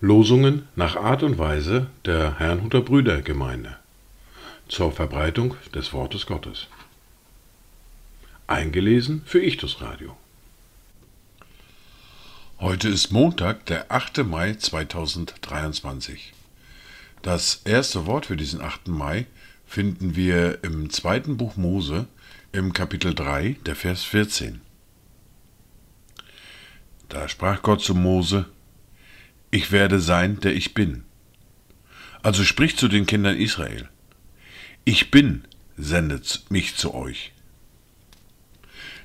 Losungen nach Art und Weise der Herrnhuter Brüdergemeinde zur Verbreitung des Wortes Gottes. Eingelesen für Ichtus Radio. Heute ist Montag, der 8. Mai 2023. Das erste Wort für diesen 8. Mai finden wir im zweiten Buch Mose im Kapitel 3, der Vers 14. Da sprach Gott zu Mose, Ich werde sein, der ich bin. Also sprich zu den Kindern Israel, Ich bin, sendet mich zu euch.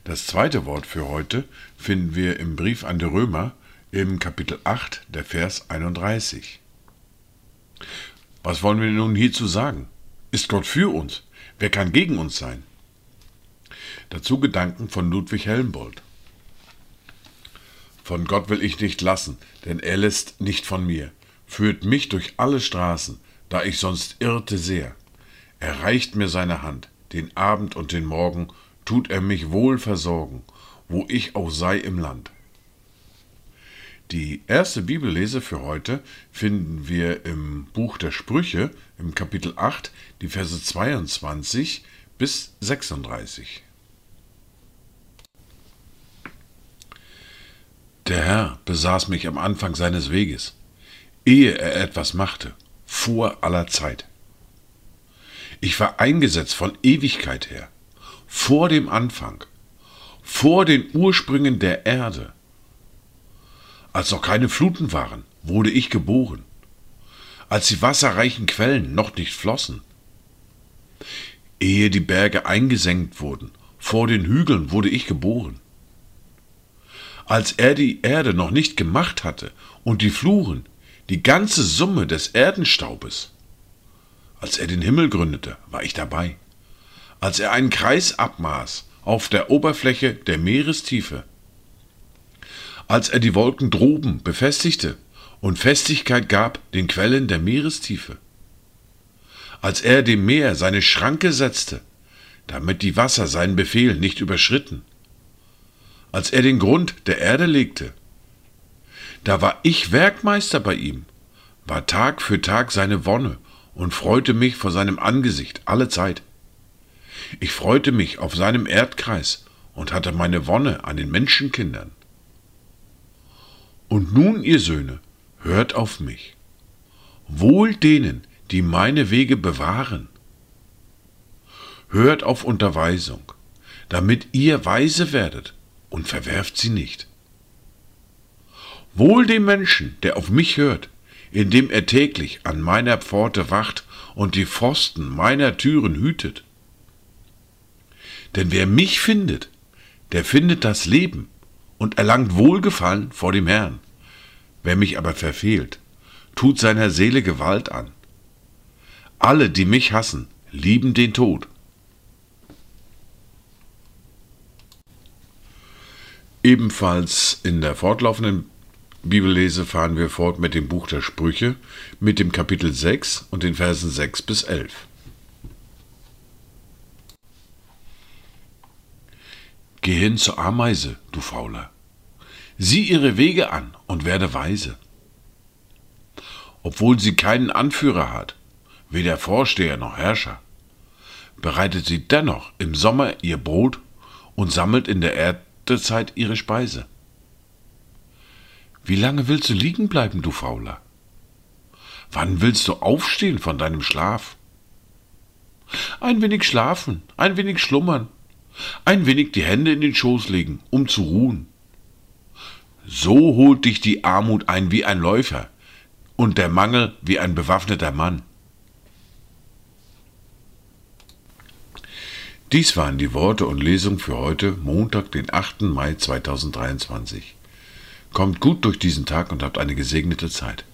Das zweite Wort für heute finden wir im Brief an die Römer im Kapitel 8, der Vers 31. Was wollen wir nun hierzu sagen? Ist Gott für uns? Wer kann gegen uns sein? Dazu Gedanken von Ludwig Helmbold. Von Gott will ich nicht lassen, denn er lässt nicht von mir, führt mich durch alle Straßen, da ich sonst irrte sehr. Er reicht mir seine Hand, den Abend und den Morgen, tut er mich wohl versorgen, wo ich auch sei im Land. Die erste Bibellese für heute finden wir im Buch der Sprüche im Kapitel 8, die Verse 22 bis 36. Der Herr besaß mich am Anfang seines Weges, ehe er etwas machte, vor aller Zeit. Ich war eingesetzt von Ewigkeit her vor dem Anfang, vor den Ursprüngen der Erde. Als noch keine Fluten waren, wurde ich geboren, als die wasserreichen Quellen noch nicht flossen. Ehe die Berge eingesenkt wurden, vor den Hügeln wurde ich geboren. Als er die Erde noch nicht gemacht hatte und die Fluren, die ganze Summe des Erdenstaubes, als er den Himmel gründete, war ich dabei. Als er einen Kreis abmaß auf der Oberfläche der Meerestiefe, als er die Wolken droben befestigte und Festigkeit gab den Quellen der Meerestiefe, als er dem Meer seine Schranke setzte, damit die Wasser seinen Befehl nicht überschritten, als er den Grund der Erde legte, da war ich Werkmeister bei ihm, war Tag für Tag seine Wonne und freute mich vor seinem Angesicht alle Zeit. Ich freute mich auf seinem Erdkreis und hatte meine Wonne an den Menschenkindern. Und nun, ihr Söhne, hört auf mich. Wohl denen, die meine Wege bewahren. Hört auf Unterweisung, damit ihr weise werdet und verwerft sie nicht. Wohl dem Menschen, der auf mich hört, indem er täglich an meiner Pforte wacht und die Pfosten meiner Türen hütet. Denn wer mich findet, der findet das Leben und erlangt Wohlgefallen vor dem Herrn. Wer mich aber verfehlt, tut seiner Seele Gewalt an. Alle, die mich hassen, lieben den Tod. Ebenfalls in der fortlaufenden Bibellese fahren wir fort mit dem Buch der Sprüche, mit dem Kapitel 6 und den Versen 6 bis 11. Geh hin zur Ameise, du Fauler. Sieh ihre Wege an und werde weise. Obwohl sie keinen Anführer hat, weder Vorsteher noch Herrscher, bereitet sie dennoch im Sommer ihr Brot und sammelt in der Erntezeit ihre Speise. Wie lange willst du liegen bleiben, du Fauler? Wann willst du aufstehen von deinem Schlaf? Ein wenig schlafen, ein wenig schlummern, ein wenig die Hände in den Schoß legen, um zu ruhen. So holt dich die Armut ein wie ein Läufer und der Mangel wie ein bewaffneter Mann. Dies waren die Worte und Lesung für heute, Montag, den 8. Mai 2023. Kommt gut durch diesen Tag und habt eine gesegnete Zeit.